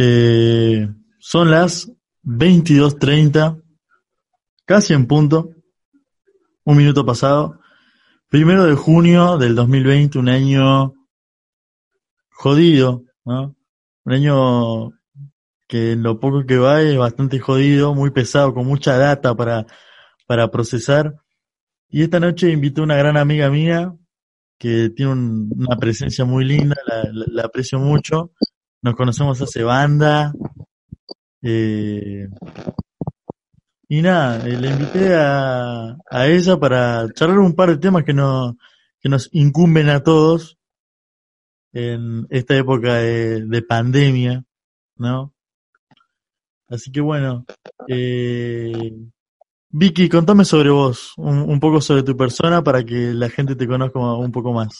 Eh, son las 22.30, casi en punto, un minuto pasado, primero de junio del 2020, un año jodido, ¿no? Un año que en lo poco que va es bastante jodido, muy pesado, con mucha data para, para procesar. Y esta noche invité a una gran amiga mía que tiene una presencia muy linda, la, la aprecio mucho, nos conocemos hace banda. Eh, y nada, eh, le invité a, a ella para charlar un par de temas que, no, que nos incumben a todos en esta época de, de pandemia, ¿no? Así que bueno, eh, Vicky, contame sobre vos, un, un poco sobre tu persona para que la gente te conozca un poco más.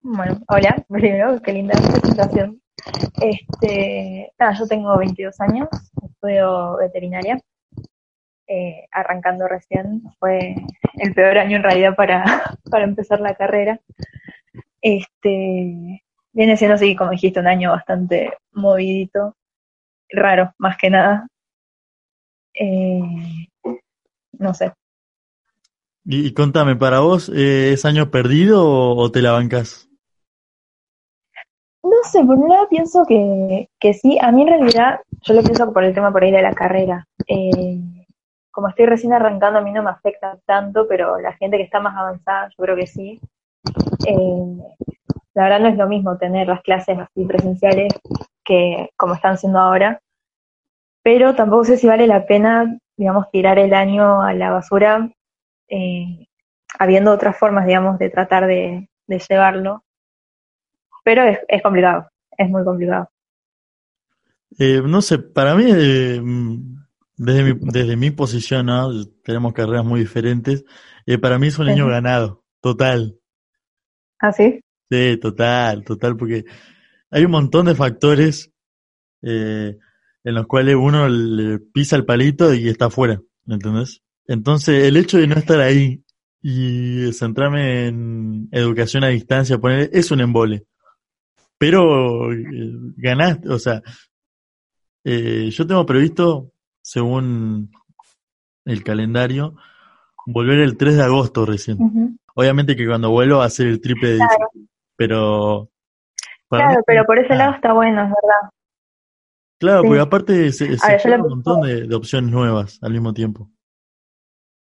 Bueno, hola, primero, qué linda presentación. Este, nada, yo tengo 22 años, estudio veterinaria, eh, arrancando recién, fue el peor año en realidad para, para empezar la carrera. Este, viene siendo así, como dijiste, un año bastante movidito, raro, más que nada. Eh, no sé. Y, y contame, ¿para vos eh, es año perdido o, o te la bancas? No sé, por un lado pienso que, que sí, a mí en realidad, yo lo pienso por el tema por ahí de la carrera. Eh, como estoy recién arrancando, a mí no me afecta tanto, pero la gente que está más avanzada, yo creo que sí. Eh, la verdad no es lo mismo tener las clases así presenciales que como están siendo ahora, pero tampoco sé si vale la pena, digamos, tirar el año a la basura, eh, habiendo otras formas, digamos, de tratar de, de llevarlo pero es, es complicado, es muy complicado. Eh, no sé, para mí, eh, desde, mi, desde mi posición, ¿no? tenemos carreras muy diferentes, eh, para mí es un año Ujú. ganado, total. ¿Ah, sí? Sí, total, total, porque hay un montón de factores eh, en los cuales uno le pisa el palito y está afuera, ¿me ¿entendés? Entonces, el hecho de no estar ahí y centrarme en educación a distancia, poner, es un embole. Pero eh, ganaste, o sea, eh, yo tengo previsto, según el calendario, volver el 3 de agosto recién. Obviamente que cuando vuelvo va a ser el triple de Claro, pero claro, mí, pero por ese ah, lado está bueno, es verdad. claro, porque Sí. aparte se, se lo un montón de, de opciones nuevas al mismo tiempo.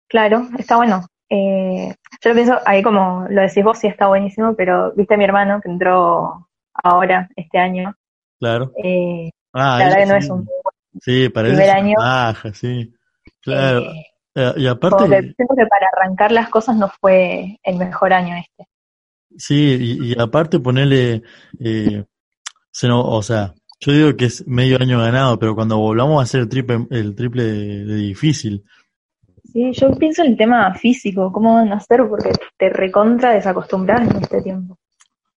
Claro, está bueno. Eh, yo lo pienso, ahí como lo decís vos, sí está buenísimo, pero viste a mi hermano que entró ahora, este año. Claro. Eh, Ah, la verdad que no sí. es un buen Sí, para primer año. paja, sí. Claro. Eh, Eh, y aparte, que siento que para arrancar las cosas no fue el mejor año este. sí, y, y aparte ponerle, eh, o sea, yo digo que es medio año ganado, pero cuando volvamos a hacer el triple, el triple de, de difícil, Sí, yo pienso en el tema físico, cómo van a hacer, porque te recontra desacostumbras en este tiempo.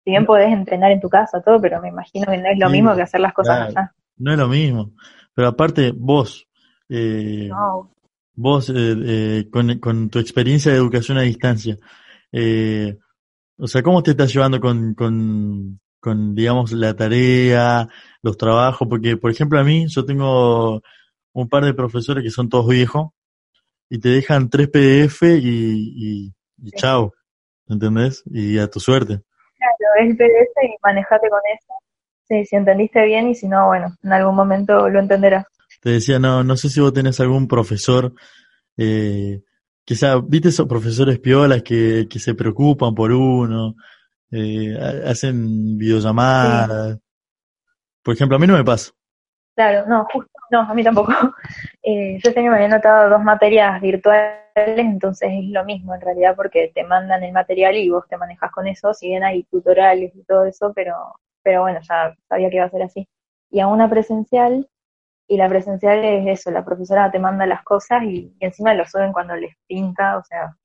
Si bien podés entrenar en tu casa, todo, pero me imagino que no es lo Sí, mismo que hacer las cosas claro. allá. no es lo mismo. Pero aparte, vos, eh, No, vos, eh, eh, con, con tu experiencia de educación a distancia, eh, o sea, ¿cómo te estás llevando con, con, con, digamos, la tarea, los trabajos? Porque, por ejemplo, a mí, yo tengo un par de profesores que son todos viejos y te dejan tres PDF y, y, y Sí. chao, ¿entendés? Y a tu suerte. Es el PDF y manejate con eso. Sí, si entendiste bien y si no, bueno, en algún momento lo entenderás. Te decía, no, no sé si vos tenés algún profesor, eh, quizá, viste esos profesores piolas que, que se preocupan por uno, eh, ha- hacen videollamadas. Por ejemplo, a mí no me pasa. Claro, no, justo, no, a mí tampoco. Eh, yo este año me había notado dos materias virtuales, entonces es lo mismo en realidad porque te mandan el material y vos te manejas con eso, si bien hay tutoriales y todo eso, pero, pero bueno, ya sabía que iba a ser así. y a una presencial, y la presencial es eso, la profesora te manda las cosas y, encima lo suben cuando les pinta, o sea,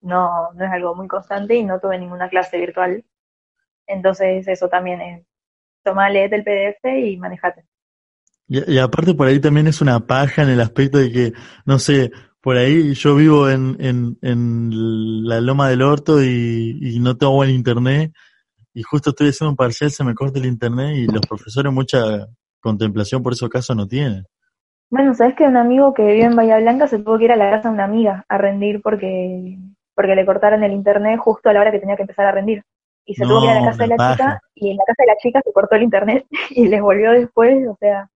no, no es algo muy constante y no tuve ninguna clase virtual. Entonces eso también es, toma, leete el PDF y manejate. Y, y, aparte por ahí también es una paja en el aspecto de que, no sé, por ahí yo vivo en, en, en la Loma del Orto y, y no tengo buen internet y justo estoy haciendo un parcial, se me corta el internet y los profesores mucha contemplación por esos casos no tienen. Bueno, sabes que un amigo que vive en Bahía Blanca se tuvo que ir a la casa de una amiga a rendir porque, porque le cortaron el internet justo a la hora que tenía que empezar a rendir. Y se tuvo que ir a la casa de la chica y en la casa de la chica se cortó el internet y les volvió después, o sea,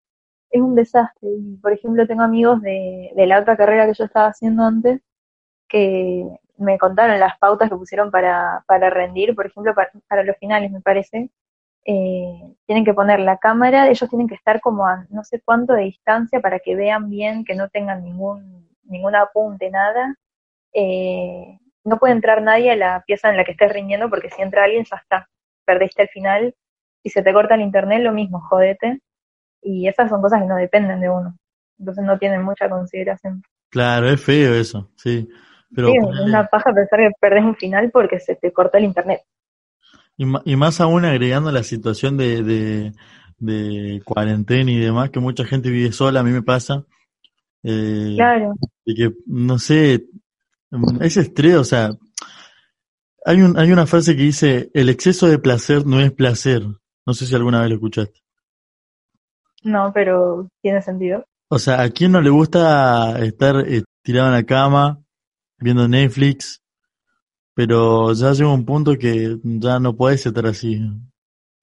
es un desastre. Y, por ejemplo, tengo amigos de, la otra carrera que yo estaba haciendo antes que me contaron las pautas que pusieron para, para rendir, por ejemplo, para, para los finales, me parece, eh, tienen que poner la cámara, ellos tienen que estar como a no sé cuánto de distancia para que vean bien, que no tengan ningún, ningún apunte, nada. Eh, no puede entrar nadie a la pieza en la que estés rindiendo porque si entra alguien ya está, perdiste el final. Si se te corta el internet, lo mismo, jodete. Y esas son cosas que no dependen de uno. Entonces no tienen mucha consideración. Claro, es feo eso, sí. Pero sí, es una paja pensar que perdés un final porque se te cortó el internet. Y, y más aún agregando la situación de, de, de, cuarentena y demás, que mucha gente vive sola, a mí me pasa. Eh, claro. Y que, no sé, ese estrés, o sea, hay, un, hay una frase que dice, el exceso de placer no es placer. No sé si alguna vez lo escuchaste. No, pero tiene sentido. O sea, ¿a quién no le gusta estar eh, tirado en la cama, viendo Netflix, pero ya llega un punto que ya no puedes estar así.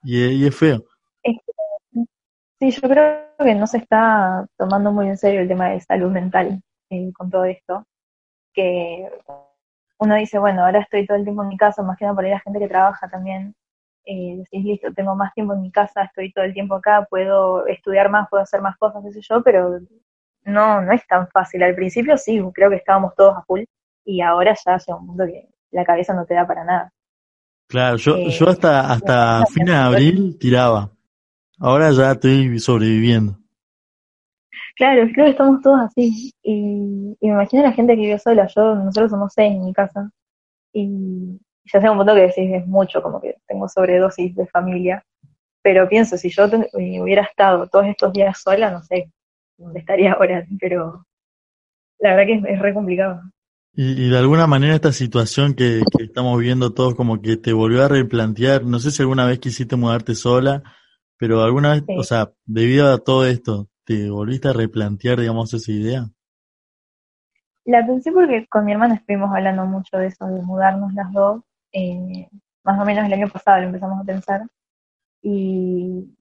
Y, es feo. sí, yo creo que no se está tomando muy en serio el tema de salud mental eh, con todo esto. Que uno dice, bueno, ahora estoy todo el tiempo en mi casa, más que nada por ahí la gente que trabaja también. Eh, decís, listo, tengo más tiempo en mi casa, estoy todo el tiempo acá, puedo estudiar más, puedo hacer más cosas, qué sé yo, pero no, no es tan fácil. Al principio sí, creo que estábamos todos a full y ahora ya llega un punto que la cabeza no te da para nada. Claro, yo, eh, yo hasta, hasta fin de abril tiraba. Ahora ya estoy sobreviviendo. Claro, creo que estamos todos así. Y, me imagino la gente que vive sola. Yo, nosotros somos seis en mi casa. Y ya sé un punto que decís es mucho, como que tengo sobredosis de familia. Pero pienso, si yo hubiera estado todos estos días sola, no sé dónde estaría ahora. Pero la verdad que es, es re complicado. Y, de alguna manera esta situación que, estamos viendo todos como que te volvió a replantear, no sé si alguna vez quisiste mudarte sola, pero alguna vez, o sea, debido a todo esto, ¿te volviste a replantear, digamos, esa idea? La pensé porque con mi hermana estuvimos hablando mucho de eso, de mudarnos las dos, eh, más o menos el año pasado lo empezamos a pensar, y,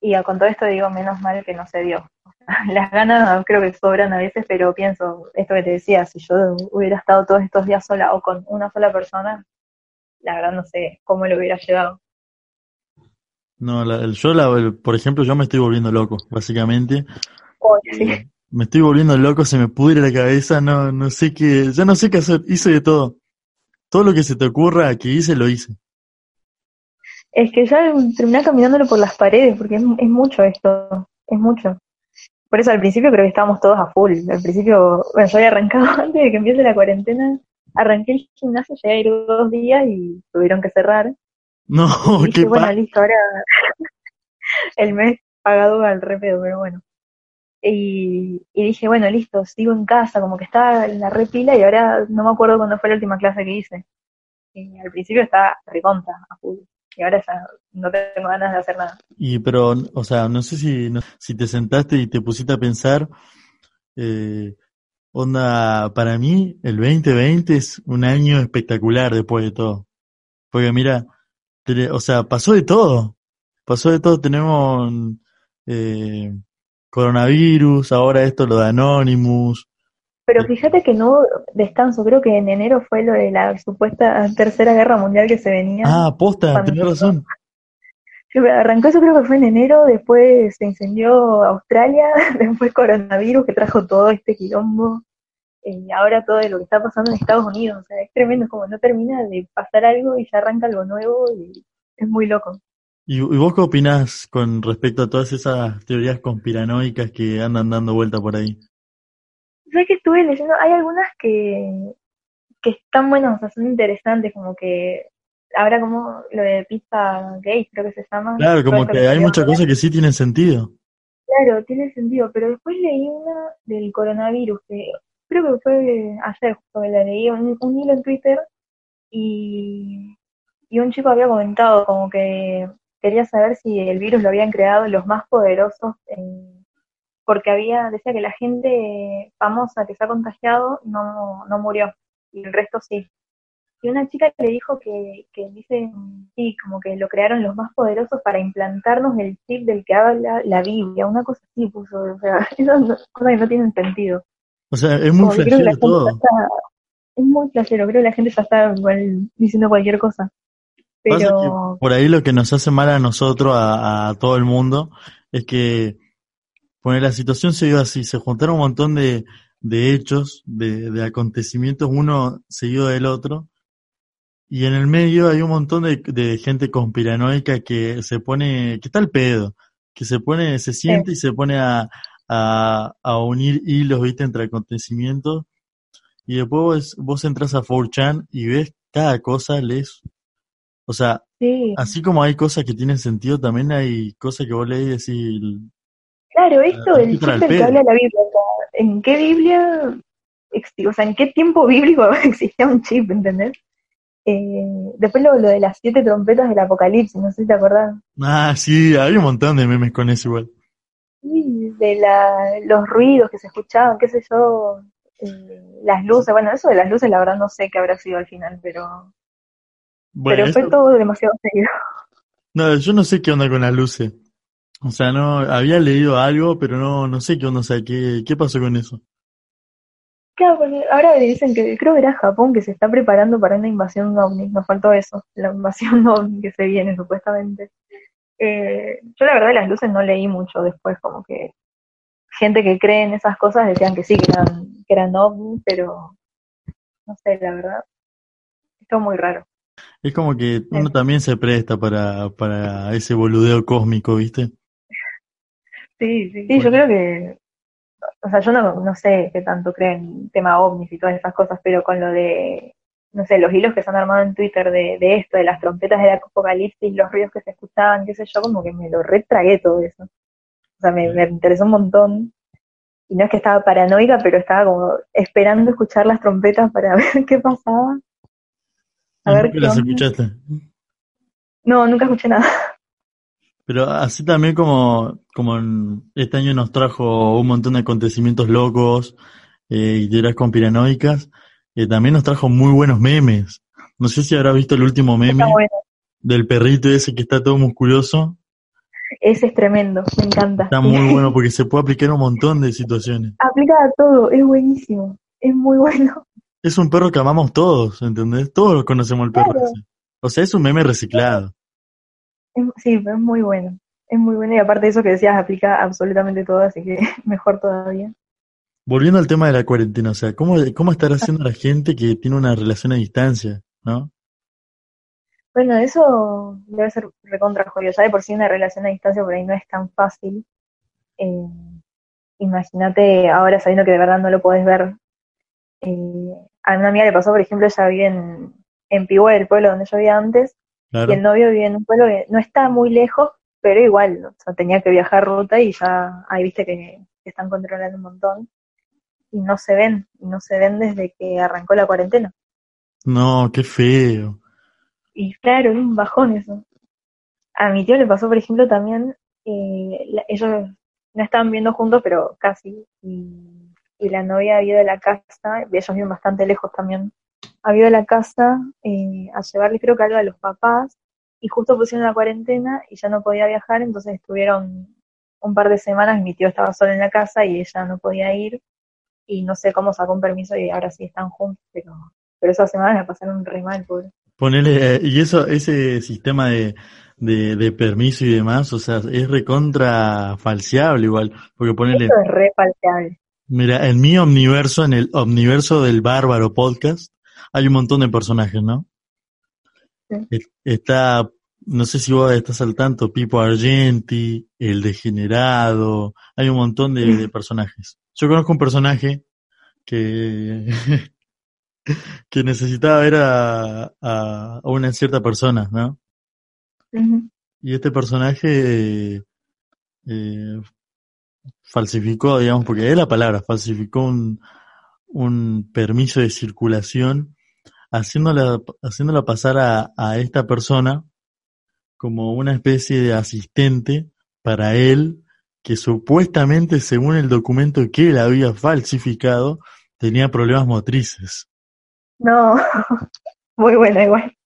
y con todo esto digo, menos mal que no se dio. Las ganas creo que sobran a veces, pero pienso, esto que te decía, si yo hubiera estado todos estos días sola o con una sola persona, la verdad no sé cómo lo hubiera llevado. No, la, yo, la, por ejemplo, yo me estoy volviendo loco, básicamente. sí. Me estoy volviendo loco, se me pudre la cabeza, no, no sé qué, ya no sé qué hacer, hice de todo. Todo lo que se te ocurra que hice, lo hice. Es que ya terminé caminándolo por las paredes, porque es, es mucho esto, es mucho. Por eso al principio creo que estábamos todos a full. Al principio, bueno, yo había arrancado antes de que empiece la cuarentena, arranqué el gimnasio, llegué a ir dos días y tuvieron que cerrar. No, y dije, bueno, listo, ahora el mes pagado al repedo, pero bueno. Y, y, dije, bueno, listo, sigo en casa, como que estaba en la repila y ahora no me acuerdo cuándo fue la última clase que hice. Y al principio estaba reconta a full y ahora ya no tengo ganas de hacer nada. Y pero, o sea, no sé si, si te sentaste y te pusiste a pensar, eh, onda, para mí el 2020 es un año espectacular después de todo. Porque mira, o sea, pasó de todo, pasó de todo, tenemos eh, coronavirus, ahora esto lo de Anonymous, pero fíjate que no hubo descanso, creo que en enero fue lo de la supuesta tercera guerra mundial que se venía. Ah, posta, tenés razón. Arrancó eso creo que fue en enero, después se incendió Australia, después coronavirus que trajo todo este quilombo, y ahora todo lo que está pasando en Estados Unidos, o sea, es tremendo, como no termina de pasar algo y ya arranca algo nuevo y es muy loco. ¿Y, vos qué opinás con respecto a todas esas teorías conspiranoicas que andan dando vuelta por ahí? Que estuve leyendo, hay algunas que, que están buenas, o sea, son interesantes, como que ahora como lo de pizza gay, creo que se llama. Claro, como que hay muchas cosas que sí tienen sentido. Claro, tiene sentido, pero después leí una del coronavirus, que creo que fue ayer, justo la leí, un, un hilo en Twitter, y, y un chico había comentado como que quería saber si el virus lo habían creado los más poderosos, en- porque había, decía que la gente famosa que se ha contagiado no, no murió, y el resto sí. Y una chica le dijo que, que dice, sí, como que lo crearon los más poderosos para implantarnos el chip del que habla la Biblia, una cosa así puso, o sea, esas no- cosas que no tienen sentido. O sea, es muy flashero todo. está, es muy flashero, creo que la gente ya está igual diciendo cualquier cosa. Pero, por ahí lo que nos hace mal a nosotros, a, a todo el mundo, es que poner la situación se dio así, se juntaron un montón de, de hechos, de, de acontecimientos, uno seguido del otro, y en el medio hay un montón de, de gente conspiranoica que se pone, que está al pedo, que se pone, se siente y se pone a, a, a unir hilos, viste, entre acontecimientos, y después vos, vos entras a 4chan y ves cada cosa, lees, o sea, sí, Así como hay cosas que tienen sentido, también hay cosas que vos lees y decís, claro, esto del para chip el del que habla la Biblia, o sea, ¿en qué Biblia, o sea, en qué tiempo bíblico existía un chip, ¿entendés? Eh, después lo, lo de las siete trompetas del apocalipsis, no sé si te acordás. ah, sí, hay un montón de memes con eso igual. Sí, de la, los ruidos que se escuchaban, qué sé yo, eh, las luces, bueno, eso de las luces la verdad no sé qué habrá sido al final, pero, Bueno, pero fue eso- todo demasiado seguido. no, yo no sé qué onda con las luces. O sea, no, había leído algo, pero no, no sé qué onda, o sea, qué, qué pasó con eso. Claro, porque ahora dicen que creo que era Japón que se está preparando para una invasión ovni, nos faltó eso, la invasión ovni que se viene supuestamente. Eh, yo la verdad de las luces no leí mucho después, como que gente que cree en esas cosas decían que sí, que eran, que eran ovni, pero no sé, la verdad, esto muy raro. Es como que uno también se presta para, para ese boludeo cósmico, ¿viste? Sí, sí, sí, yo creo que, o sea, yo no, no sé qué tanto creen en tema ovnis y todas esas cosas, pero con lo de, no sé, los hilos que se han armado en Twitter de, de esto, de las trompetas del apocalipsis, los ruidos que se escuchaban, qué sé yo, como que me lo retragué todo eso. O sea, me, me interesó un montón. Y no es que estaba paranoica, pero estaba como esperando escuchar las trompetas para ver qué pasaba. A ¿Y ver las escuchaste? No, nunca escuché nada. Pero así también como, como en- este año nos trajo un montón de acontecimientos locos eh, y teorías conspiranoicas, eh, también nos trajo muy buenos memes. No sé si habrás visto el último meme bueno. del perrito ese que está todo musculoso. Ese es tremendo, me encanta. Está muy bueno porque se puede aplicar a un montón de situaciones. Aplica a todo, es buenísimo. Es muy bueno. Es un perro que amamos todos, ¿entendés? Todos conocemos el perro Claro. ese. O sea, es un meme reciclado. Sí, pero es muy bueno. Es muy bueno y aparte de eso que decías, aplica absolutamente todo, así que mejor todavía. Volviendo al tema de la cuarentena, o sea, ¿cómo, cómo estará haciendo la gente que tiene una relación a distancia, no? Bueno, eso debe ser recontra jodido. Ya de por sí una relación a distancia por ahí no es tan fácil. Eh, Imagínate ahora sabiendo que de verdad no lo podés ver. Eh, a una amiga le pasó, por ejemplo, ella vive en, en el pueblo donde yo vivía antes, Claro. y el novio vive en un pueblo que no está muy lejos, pero igual, o sea, tenía que viajar ruta y ya ahí viste que, que están controlando un montón. Y no se ven, y no se ven desde que arrancó la cuarentena. No, qué feo. Y claro, es un bajón eso. A mi tío le pasó, por ejemplo, también, eh, la- ellos no estaban viviendo juntos, pero casi, y, y la novia había ido de la casa, ellos viven bastante lejos también, había ido de la casa eh, a llevarle creo que algo a los papás, y justo pusieron la cuarentena y ya no podía viajar, entonces estuvieron un par de semanas, mi tío estaba solo en la casa y ella no podía ir, y no sé cómo sacó un permiso y ahora sí están juntos, pero, pero esas semanas la pasaron re mal, pobre. Ponele, eh, y eso, ese sistema de, de, de permiso y demás, o sea, es recontra falseable igual, porque ponele, Eso es re falseable. Mira, en mi omniverso, en el omniverso del Bárbaro Podcast, hay un montón de personajes, ¿no? Sí. Está no sé si vos estás al tanto, Pipo Argenti, El Degenerado, hay un montón de, de personajes. Yo conozco un personaje que, que necesitaba ver a, a, a una cierta persona, ¿no? Ujú. Y este personaje eh, falsificó, digamos, porque es la palabra, falsificó un, un permiso de circulación, haciéndola, haciéndola pasar a, a esta persona como una especie de asistente para él, que supuestamente, según el documento que él había falsificado, tenía problemas motrices. No, muy buena igual.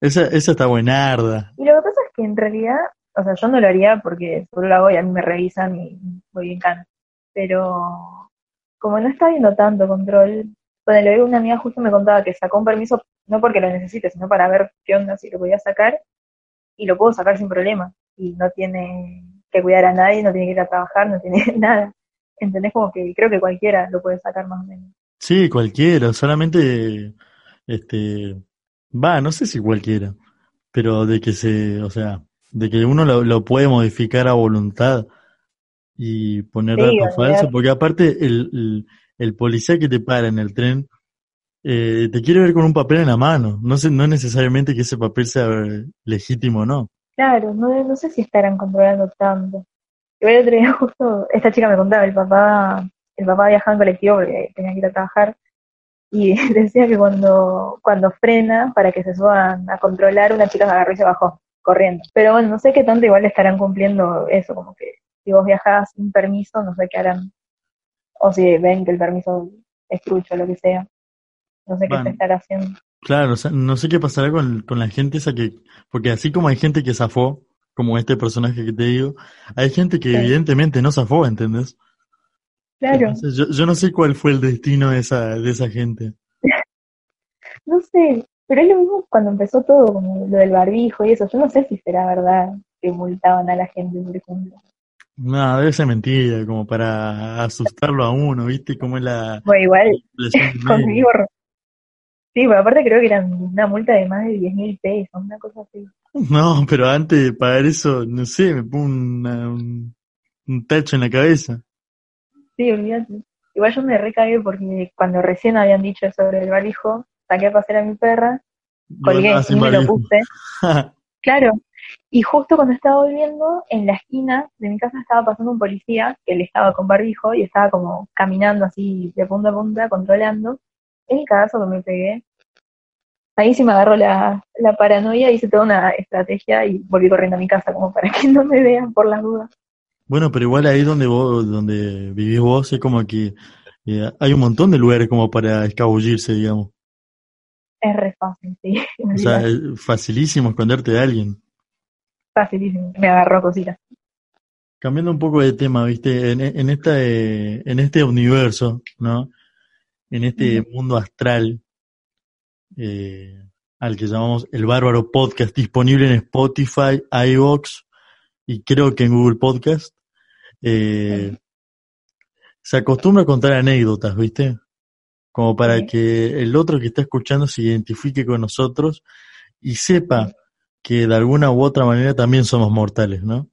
Esa, esa está buenarda. Y lo que pasa es que en realidad, o sea, yo no lo haría porque solo lo hago y a mí me revisan y voy bien cana. Pero como no está viendo tanto control, ponele, una amiga justo me contaba que sacó un permiso, no porque lo necesite, sino para ver qué onda, si lo podía sacar, y lo puedo sacar sin problema. Y no tiene que cuidar a nadie, no tiene que ir a trabajar, no tiene nada. ¿Entendés? Como que creo que cualquiera lo puede sacar más o menos. Sí, cualquiera, solamente, este, va, no sé si cualquiera, pero de que se, o sea, de que uno lo, lo puede modificar a voluntad y poner Sí, datos falsos, porque aparte el, el, el policía que te para en el tren eh, te quiere ver con un papel en la mano, no sé, no necesariamente que ese papel sea legítimo o no. Claro, no, no sé si estarán controlando tanto. Igual el otro día justo, esta chica me contaba, el papá, el papá viajaba en colectivo porque tenía que ir a trabajar, y decía que cuando, cuando frena para que se suban a controlar, una chica se agarró y se bajó, corriendo. Pero bueno, no sé qué tanto igual estarán cumpliendo eso, como que si vos viajás sin permiso, no sé qué harán. O si ven que el permiso es trucho lo que sea. No sé qué se estará haciendo. Claro, o sea, no sé qué pasará con, con la gente esa que, porque así como hay gente que zafó, como este personaje que te digo, hay gente que Sí. evidentemente no zafó, ¿entendés? Claro, Entonces, yo, yo no sé cuál fue el destino de esa, de esa gente. no sé, pero es lo mismo cuando empezó todo, como lo del barbijo y eso. Yo no sé si será verdad que multaban a la gente, por ejemplo. No, debe ser mentira, como para asustarlo a uno, ¿viste? Como es la Bueno, igual manipulación de con mi medios. gorro. Sí, pero aparte creo que eran una multa de más de 10 mil pesos, una cosa así. No, pero antes de pagar eso, no sé, me pongo una- un, un tacho en la cabeza. Sí, olvídate. Igual yo me recagué porque cuando recién habían dicho sobre el barbijo, saqué a pasear a mi perra, colgué y me lo puse. Claro. Y justo cuando estaba volviendo, en la esquina de mi casa estaba pasando un policía que él estaba con barbijo y estaba como caminando así de punta a punta, controlando. El cagazo que me pegué. Ahí sí me agarró la, la paranoia, hice toda una estrategia y volví corriendo a mi casa como para que no me vean por las dudas. Bueno, pero igual ahí donde vos, donde vivís vos, es como que eh, hay un montón de lugares como para escabullirse, digamos. Es re fácil, sí. O sea, es facilísimo esconderte de alguien. Facilísimo. Me agarró cositas. Cambiando un poco de tema, viste, en, en esta, eh, en este universo, ¿no? En este mundo astral, eh, al que llamamos El Bárbaro Podcast, disponible en Spotify, iVoox y creo que en Google Podcast, eh, se acostumbra a contar anécdotas, ¿viste? Como para Sí. que el otro que está escuchando se identifique con nosotros y sepa que de alguna u otra manera también somos mortales, ¿no?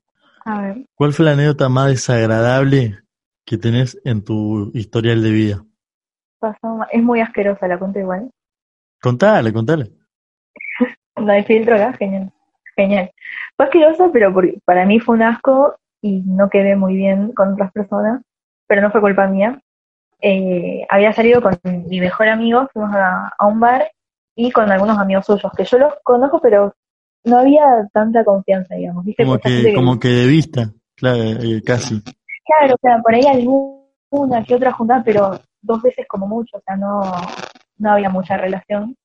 A ver. ¿Cuál fue la anécdota más desagradable que tenés en tu historial de vida? Es muy asquerosa, la cuento igual. Contale, contale. No hay filtro acá, genial. Genial. Fue asquerosa, pero por- para mí fue un asco y no quedé muy bien con otras personas, pero no fue culpa mía. Eh, había salido con mi mejor amigo, fuimos a, a un bar y con algunos amigos suyos, que yo los conozco, pero no había tanta confianza, digamos. ¿viste? Como Esa que, gente que- como que de vista, claro, eh, casi. Claro, o sea, por ahí alguna que otra juntada, pero dos veces como mucho, o sea, no, no había mucha relación.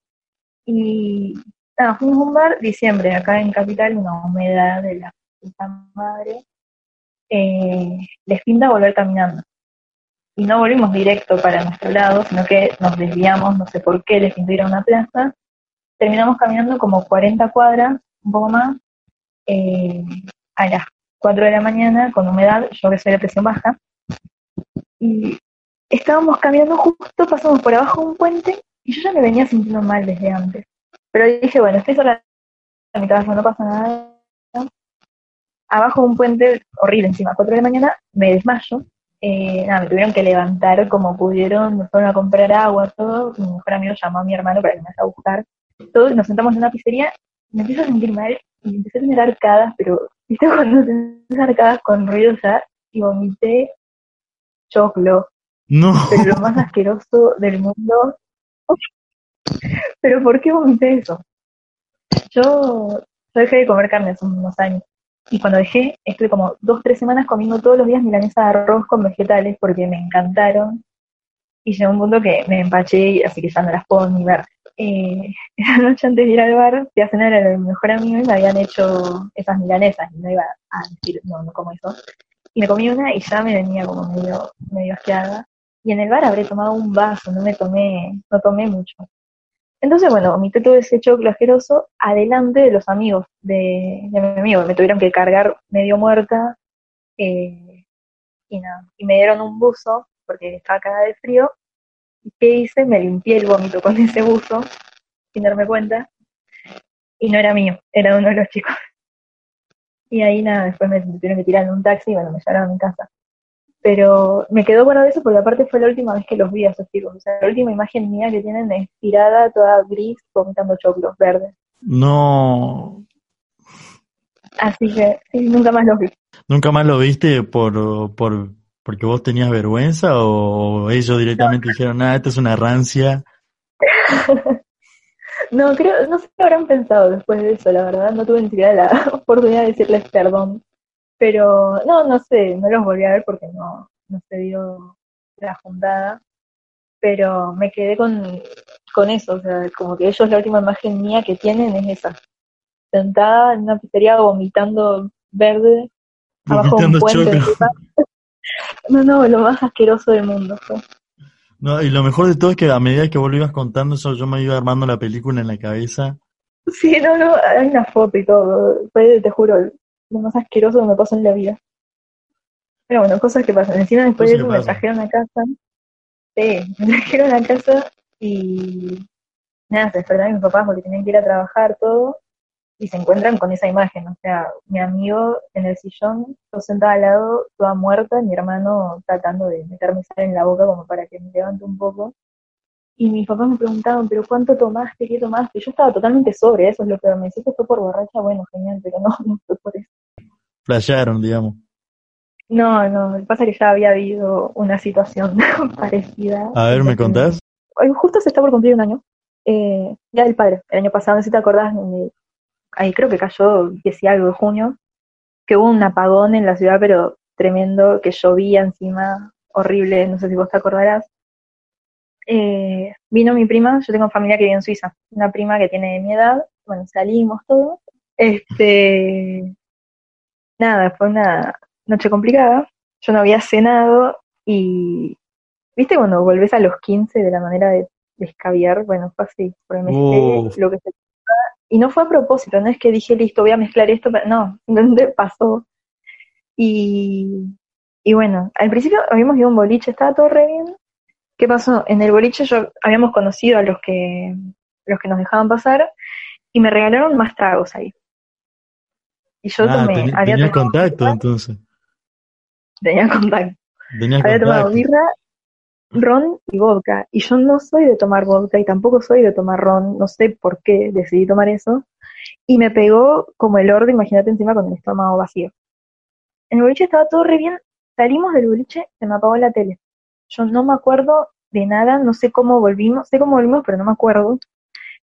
Y nada, fuimos a un bar, diciembre, acá en Capital, una humedad de la puta madre. Eh, les pinta volver caminando. Y no volvimos directo para nuestro lado, sino que nos desviamos, no sé por qué, les pintó ir a una plaza. Terminamos caminando como 40 cuadras, un poco más, eh, a las 4 de la mañana con humedad, yo que soy de presión baja, y estábamos caminando justo, pasamos por abajo de un puente y yo ya me venía sintiendo mal desde antes. Pero dije, bueno, estoy sola a mi casa, no pasa nada. Abajo de un puente horrible, encima, 4 de la mañana, me desmayo. Eh, nada, me tuvieron que levantar como pudieron, me fueron a comprar agua, todo. Mi mejor amigo llamó a mi hermano para que me vaya a buscar. Todos nos sentamos en una pizzería, me empiezo a sentir mal y empecé a tener arcadas, pero, ¿viste cuando tenés arcadas con ruido ya? Y vomité choclo. No. Pero lo más asqueroso del mundo. pero ¿por qué vomité eso? Yo, yo dejé de comer carne hace unos años. Y cuando dejé, estuve como dos, tres semanas comiendo todos los días milanesa de arroz con vegetales porque me encantaron. Y llegó un punto que me empaché, así que ya no las puedo ni ver. Eh, la noche antes de ir al bar, fui a cenar a mi mejor amigo y me habían hecho esas milanesas. Y no iba a decir, no, no como eso. Y me comí una y ya me venía como medio, medio asqueada. Y en el bar habré tomado un vaso, no me tomé, no tomé mucho. Entonces, bueno, todo ese choclo asqueroso adelante de los amigos de, de mi amigo. Me tuvieron que cargar medio muerta eh, y nada. Y me dieron un buzo porque estaba cagada de frío. ¿Y qué hice? Me limpié el vómito con ese buzo sin darme cuenta. Y no era mío, era uno de los chicos. Y ahí nada, después me tuvieron que tirar en un taxi y bueno, me llevaron a mi casa. Pero me quedó guardado eso porque aparte fue la última vez que los vi a esos chicos. O sea, la última imagen mía que tienen es tirada, toda gris, vomitando choclos verdes. No. Así que sí, nunca más los vi. ¿Nunca más lo viste por, por porque vos tenías vergüenza o ellos directamente dijeron, nada, esto es una rancia? no, creo, no sé qué habrán pensado después de eso, la verdad. No tuve ni siquiera la oportunidad de decirles perdón. Pero no, no sé, no los volví a ver porque no, no se dio la juntada. Pero me quedé con, con eso, o sea, como que ellos la última imagen mía que tienen es esa. Sentada en una pizzería vomitando verde, abajo de un puente. No, no, lo más asqueroso del mundo fue. No, y lo mejor de todo es que a medida que vos lo ibas contando eso, yo me iba armando la película en la cabeza. Sí, no, no, hay una foto y todo. Fue, te juro, lo más asqueroso que me pasó en la vida. Pero bueno, cosas que pasan. Encima después de eso me trajeron a casa. Sí, me trajeron a casa y nada, se despertaron mis papás porque tenían que ir a trabajar todo y se encuentran con esa imagen. O sea, mi amigo en el sillón, yo sentada al lado, toda muerta, mi hermano tratando de meterme sal en la boca como para que me levante un poco. Y mis papás me preguntaban, ¿pero cuánto tomaste? ¿Qué tomaste? Yo estaba totalmente sobre eso, es lo que me decís que fue por borracha, bueno, genial, pero no, no fue por eso. Flasharon, digamos. No, no, lo que pasa es que ya había habido una situación parecida. A ver, ¿me contás? Justo se está por cumplir un año. Eh, ya del padre, el año pasado, no sé si te acordás, ahí creo que cayó 10 y algo de junio, que hubo un apagón en la ciudad, pero tremendo, que llovía encima, horrible, no sé si vos te acordarás. Eh, vino mi prima, yo tengo familia que vive en Suiza, una prima que tiene mi edad, bueno, salimos todos. Este, nada, fue una noche complicada, yo no había cenado y, viste, cuando volvés a los 15 de la manera de, descaviar, bueno, fue así, porque me lo que se y no fue a propósito, no es que dije, listo, voy a mezclar esto, no, ¿dónde pasó? Y, y bueno, al principio habíamos ido a un boliche, estaba todo re bien. ¿Qué pasó? En el boliche yo habíamos conocido a los que, los que nos dejaban pasar y me regalaron más tragos ahí. Y yo ah, tomé. había contacto entonces. Tenía contacto. había contacto. tomado birra ron y vodka. Y yo no soy de tomar vodka y tampoco soy de tomar ron, no sé por qué decidí tomar eso. Y me pegó como el orden, imagínate encima con el estómago vacío. En el boliche estaba todo re bien, salimos del boliche, se me apagó la tele. Yo no me acuerdo de nada, no sé cómo volvimos, sé cómo volvimos, pero no me acuerdo.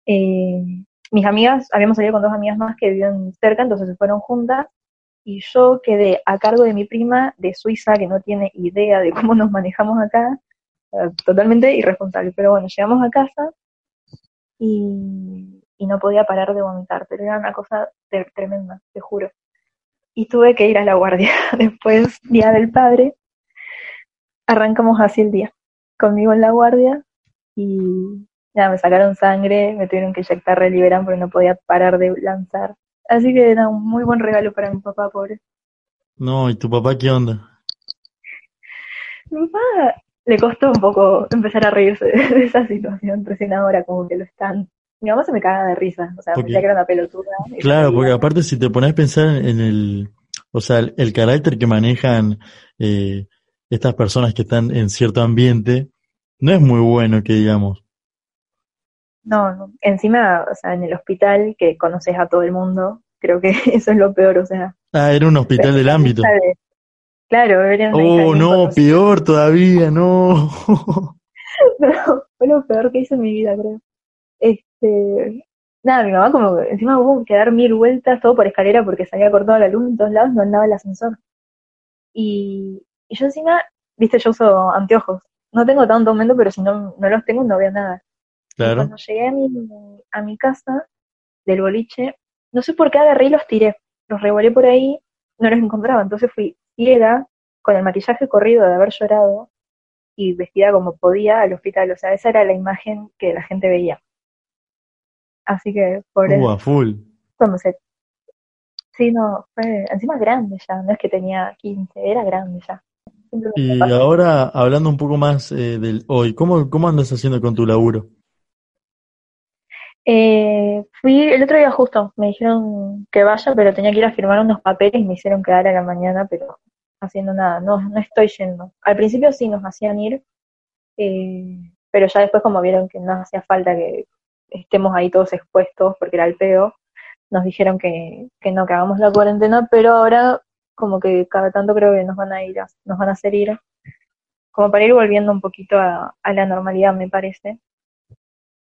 Eh, mis amigas, habíamos salido con dos amigas más que vivían cerca, entonces se fueron juntas y yo quedé a cargo de mi prima de Suiza, que no tiene idea de cómo nos manejamos acá, totalmente irresponsable. Pero bueno, llegamos a casa y, no podía parar de vomitar, pero era una cosa tremenda, te juro. Y tuve que ir a la guardia. Después, Día del Padre, arrancamos así el día, conmigo en la guardia y ya me sacaron sangre, me tuvieron que inyectar Reliberan porque no podía parar de lanzar. Así que era un muy buen regalo para mi papá, pobre. No, ¿y tu papá qué onda? Mi papá le costó un poco empezar a reírse de, esa situación, recién ahora como que lo están mi mamá se me cagaba de risa, o sea, me Porque- decía que era una pelotuda. Claro, porque aparte si te pones a pensar en el, o sea, el, el carácter que manejan eh, estas personas que están en cierto ambiente, no es muy bueno que digamos. No, no, encima, o sea, en el hospital que conoces a todo el mundo, creo que eso es lo peor, o sea. Ah, era un hospital del ámbito. Claro, era de Oh, un no, peor todavía, no. No, fue lo peor que hice en mi vida, creo. Este, nada, mi mamá como que encima hubo que dar mil vueltas todo por escalera porque se había cortado la luz en todos lados, no andaba el ascensor. Y, y yo encima, viste, yo uso anteojos. No tengo tanto aumento, pero si no, no los tengo no veo nada. Y cuando llegué a mi, a mi casa del boliche, no sé por qué agarré y los tiré. Los revolé por ahí, no los encontraba. Entonces fui ciega, con el maquillaje corrido de haber llorado y vestida como podía al hospital. O sea, esa era la imagen que la gente veía. Así que por Uh, eso, a full. cuando se... Sí, no, fue encima grande ya, no es que tenía 15, era grande ya. Y ahora, hablando un poco más eh, del hoy, ¿cómo, cómo andas haciendo con tu laburo? Eh, fui el otro día justo, me dijeron que vaya, pero tenía que ir a firmar unos papeles y me hicieron quedar a la mañana, pero haciendo nada, no, no estoy yendo. Al principio sí nos hacían ir, eh, pero ya después como vieron que no hacía falta que estemos ahí todos expuestos porque era el peo, nos dijeron que, que no, que hagamos la cuarentena, pero ahora como que cada tanto creo que nos van a ir, a- nos van a hacer ir, como para ir volviendo un poquito a, a la normalidad me parece.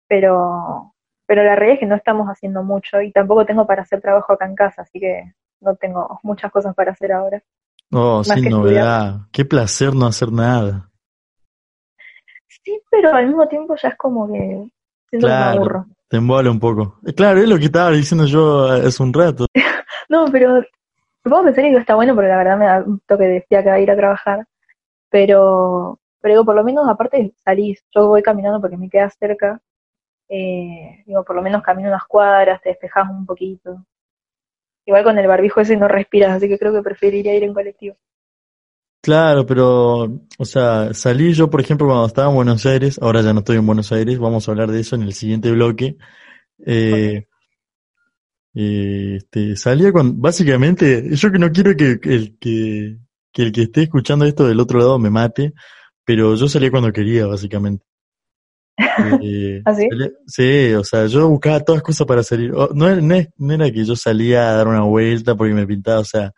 Pero, pero la realidad es que no estamos haciendo mucho y tampoco tengo para hacer trabajo acá en casa, así que no tengo muchas cosas para hacer ahora. Oh, sin que novedad. Qué placer no hacer nada. Sí, pero al mismo tiempo ya es como que siento que me Claro. aburro. Te embola un poco. Eh, Claro, es lo que estaba diciendo yo hace un rato. No, pero supongo pensar que está bueno porque la verdad me da un toque de fiaca ir a trabajar, pero, pero digo, por lo menos aparte salís, yo voy caminando porque me queda cerca, eh, digo, por lo menos camino unas cuadras, te despejas un poquito. Igual con el barbijo ese no respiras, así que creo que preferiría ir en colectivo. Claro, pero, o sea, salí yo, por ejemplo, cuando estaba en Buenos Aires, ahora ya no estoy en Buenos Aires, vamos a hablar de eso en el siguiente bloque. Eh, este, salía con, básicamente, yo que no quiero que, que el que, que el que esté escuchando esto del otro lado me mate, pero yo salía cuando quería, básicamente. ¿Ah, sí? o sea, yo buscaba todas cosas para salir. Oh, no, era- no es- no era que yo salía a dar una vuelta porque me pintaba, o sea,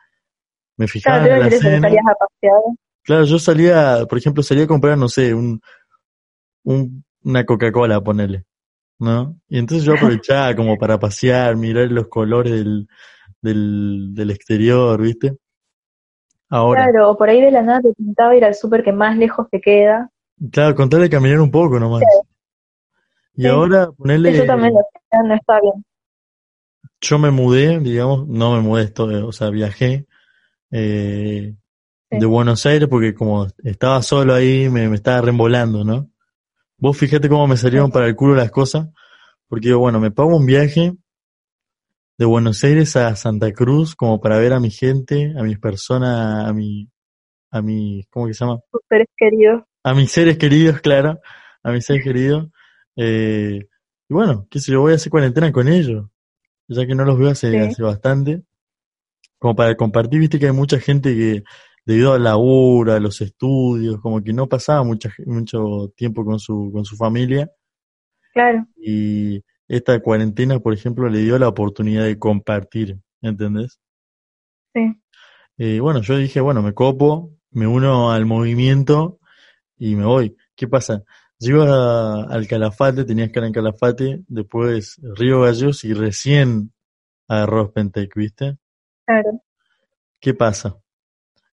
me fijaba Claro, en la decir eso, que escena. salías a pasear. Claro, yo salía, por ejemplo, salía a comprar, no sé, un, un, una Coca-Cola, ponele, ¿no? Y entonces yo aprovechaba como para pasear, mirar los colores del, del, del exterior, ¿viste? Ahora, Claro, o por ahí de la nada te pintaba ir al súper que más lejos te queda. Claro, contarle caminar un poco nomás. Y Sí. ahora ponerle, Eso también lo no está bien. yo me mudé, digamos, no me mudé esto, o sea, viajé eh, Sí. de Buenos Aires porque como estaba solo ahí, me, me estaba reembolando, ¿no? Vos fíjate cómo me salieron para el culo las cosas, porque yo, bueno, me pago un viaje de Buenos Aires a Santa Cruz como para ver a mi gente, a mis personas, a mi, a mi, ¿cómo que se llama? Tus seres queridos. A mis seres queridos, claro, a mis seres queridos. Eh, y bueno, qué sé yo, voy a hacer cuarentena con ellos, ya que no los veo hace, Sí. hace bastante. Como para compartir, viste que hay mucha gente que debido al laburo, a los estudios, como que no pasaba mucha, mucho tiempo con su, con su familia. Claro, Y esta cuarentena, por ejemplo, le dio la oportunidad de compartir, ¿entendés? sí. Eh, bueno, yo dije, bueno, me copo, me uno al movimiento y me voy. ¿Qué pasa? Llego a- al Calafate, tenía escala en Calafate, después Río Gallegos y recién a Rospentec, ¿viste? Claro. ¿Qué pasa?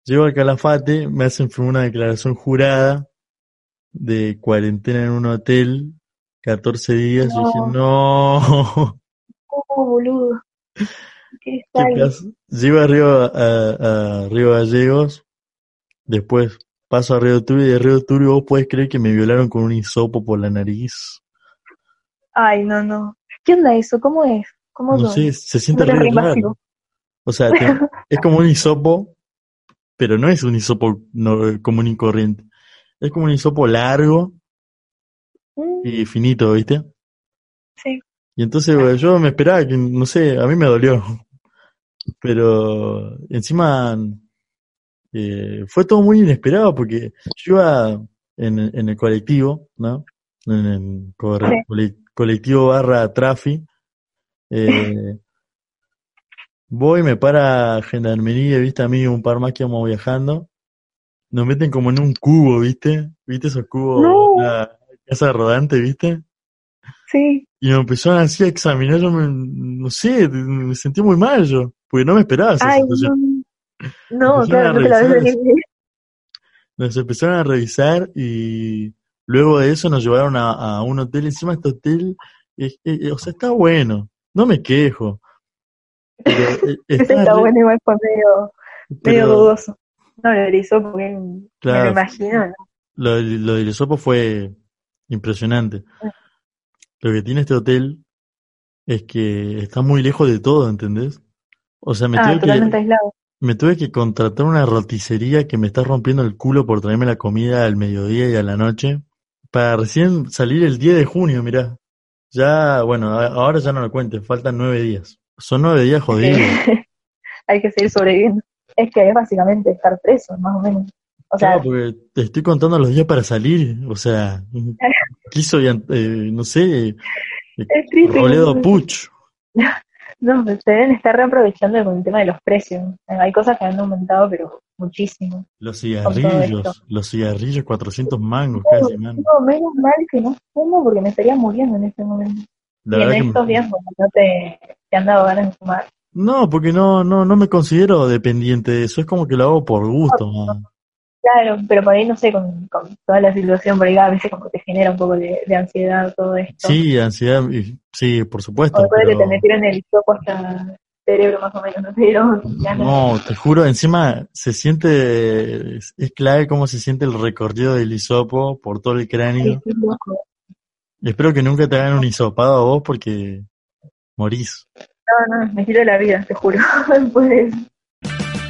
Llego al Calafate, me hacen una declaración jurada de cuarentena en un hotel, 14 días, yo dije, no, Oh, boludo. ¿Qué pasa? Llego a Río, a, a Río Gallegos, después paso a Río Turbio y de Río Turbio vos podés creer que me violaron con un hisopo por la nariz. Ay, no, no. ¿Qué onda eso? ¿Cómo es? ¿Cómo No sé, se siente re raro. O sea, te- es como un hisopo, pero no es un hisopo no, común y corriente. Es como un hisopo largo Mm, y finito, ¿viste? sí. Y entonces bueno, yo me esperaba que, no sé, a mí me dolió. Pero encima eh, fue todo muy inesperado porque yo iba en, en el colectivo, ¿no? En el cole- colectivo barra trafi. Eh, voy, me para gendarmería, viste, a mí un par más que vamos viajando. Nos meten como en un cubo, viste, viste esos cubos, No. la casa rodante, viste. Sí. Y me empezaron así a examinar, yo me, no sé, me sentí muy mal yo, porque no me esperaba esa Ay, situación. No. No, Empezaron claro, no te la. Nos empezaron a revisar y luego de eso nos llevaron a, a un hotel. Encima este hotel, eh, eh, o sea, está bueno, no me quejo. Pero, eh, Ese está está bueno, igual fue medio, medio pero dudoso. No lo hizo porque me Claro. lo imagino. ¿no? lo, del- lo del hisopo fue impresionante. Ah. Lo que tiene este hotel es que está muy lejos de todo, ¿entendés? O sea, me Ah, totalmente que, aislado. Me tuve que contratar una roticería que me está rompiendo el culo por traerme la comida al mediodía y a la noche para recién salir el 10 de junio, mirá. Ya, bueno, ahora ya no lo cuentes, faltan nueve días. Son nueve días jodidos. Hay que seguir sobreviviendo. Es que es básicamente estar preso, más o menos. O sea, porque te estoy contando los días para salir, o sea, quiso, eh, no sé, eh, es triste. Roledo Puch. No, se deben estar reaprovechando con el tema de los precios. Hay cosas que han aumentado, pero muchísimo. Los cigarrillos, los cigarrillos, 400 mangos casi, man. No, menos mal que no fumo porque me estaría muriendo en este momento. La y en estos días, bueno, no te, te han dado ganas de fumar. no, porque no, no, no me considero dependiente de eso, es como que lo hago por gusto, man. Claro, pero por ahí, no sé, con, con toda la situación, por ahí a veces como te genera un poco de, de ansiedad todo esto. Sí, ansiedad, y- sí, por o supuesto, después de que te pero metieron el hisopo hasta el cerebro más o menos, no te ganas. no, te juro, encima se siente, es, es clave cómo se siente el recorrido del hisopo por todo el cráneo. sí, loco. Y espero que nunca te hagan un hisopado a vos porque morís. No, no, me quito la vida, te juro. Después de eso.